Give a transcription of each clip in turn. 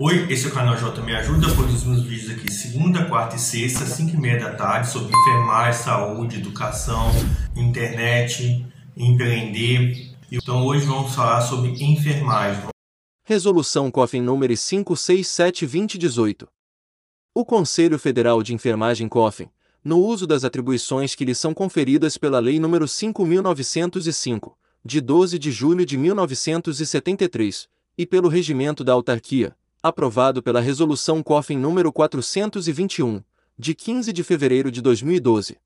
Oi, esse é o canal J Me Ajuda, produzimos vídeos aqui segunda, quarta e sexta, 5 e meia da tarde, sobre enfermagem, saúde, educação, internet, empreender. Então hoje vamos falar sobre enfermagem. Resolução COFIN número 567-2018. O Conselho Federal de Enfermagem COFIN, no uso das atribuições que lhe são conferidas pela Lei nº 5.905, de 12 de julho de 1973, e pelo Regimento da Autarquia, aprovado pela Resolução COFIN número 421, de 15 de fevereiro de 2012.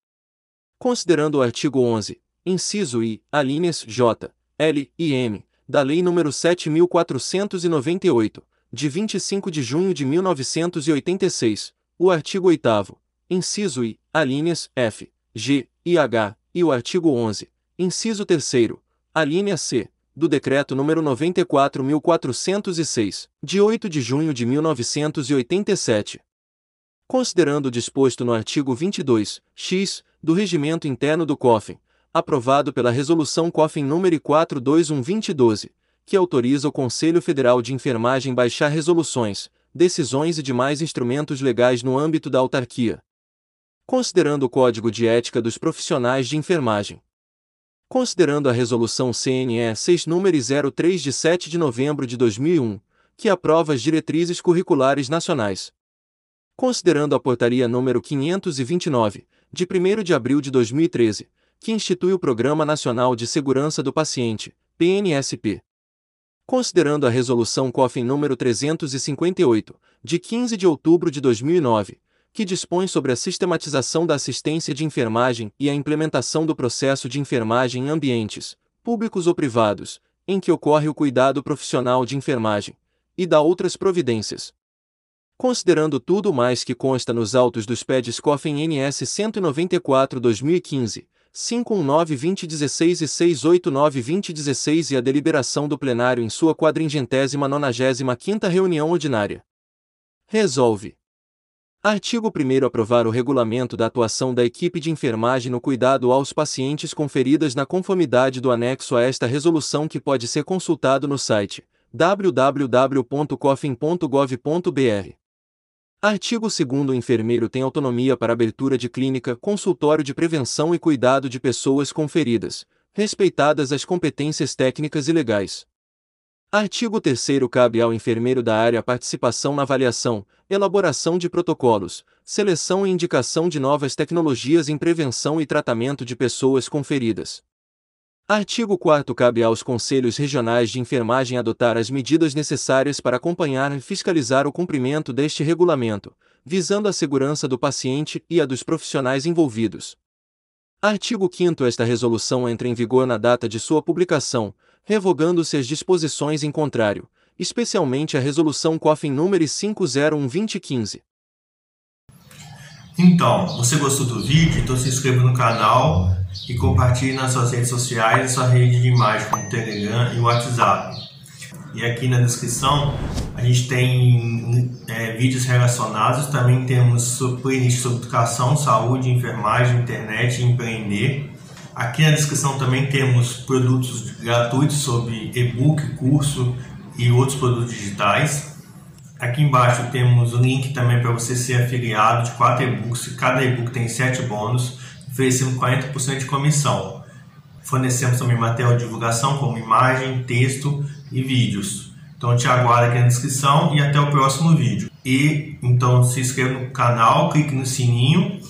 Considerando o artigo 11, inciso I, alíneas J, L e M, da Lei nº 7498, de 25 de junho de 1986, o artigo 8 inciso I, alíneas F, G e H, e o artigo 11, inciso 3 alínea C, do Decreto nº 94.406, de 8 de junho de 1987. Considerando o disposto no artigo 22, x, do Regimento Interno do COFIN, aprovado pela Resolução COFIN nº 421-2012, que autoriza o Conselho Federal de Enfermagem baixar resoluções, decisões e demais instrumentos legais no âmbito da autarquia. Considerando o Código de Ética dos Profissionais de Enfermagem considerando a Resolução CNE 6 número 03 de 7 de novembro de 2001, que aprova as diretrizes curriculares nacionais. Considerando a Portaria número 529, de 1 de abril de 2013, que institui o Programa Nacional de Segurança do Paciente, PNSP. Considerando a Resolução COFIN número 358, de 15 de outubro de 2009, que dispõe sobre a sistematização da assistência de enfermagem e a implementação do processo de enfermagem em ambientes, públicos ou privados, em que ocorre o cuidado profissional de enfermagem, e da outras providências. Considerando tudo mais que consta nos autos dos PEDs COFEN NS 194-2015, 519-2016 e 689-2016 e a deliberação do plenário em sua quadringentésima nonagésima quinta reunião ordinária. Resolve Artigo 1 aprovar o regulamento da atuação da equipe de enfermagem no cuidado aos pacientes conferidas na conformidade do anexo a esta resolução que pode ser consultado no site www.cofin.gov.br. Artigo 2 O enfermeiro tem autonomia para abertura de clínica, consultório de prevenção e cuidado de pessoas conferidas, respeitadas as competências técnicas e legais. Artigo 3 Cabe ao enfermeiro da área participação na avaliação, elaboração de protocolos, seleção e indicação de novas tecnologias em prevenção e tratamento de pessoas com feridas. Artigo 4 Cabe aos conselhos regionais de enfermagem adotar as medidas necessárias para acompanhar e fiscalizar o cumprimento deste regulamento, visando a segurança do paciente e a dos profissionais envolvidos. Artigo 5 Esta resolução entra em vigor na data de sua publicação, revogando-se as disposições em contrário, especialmente a Resolução COFIN número 501-2015. Então, você gostou do vídeo? Então se inscreva no canal e compartilhe nas suas redes sociais e sua rede de imagem como Telegram e WhatsApp. E aqui na descrição a gente tem é, vídeos relacionados, também temos playlist sobre educação, saúde, enfermagem, internet e empreender. Aqui na descrição também temos produtos gratuitos sobre e-book, curso e outros produtos digitais. Aqui embaixo temos o link também para você ser afiliado de quatro e-books. Cada e-book tem 7 bônus, oferecendo 40% de comissão. Fornecemos também material de divulgação como imagem, texto e vídeos. Então te aguardo aqui na descrição e até o próximo vídeo. E então se inscreva no canal, clique no sininho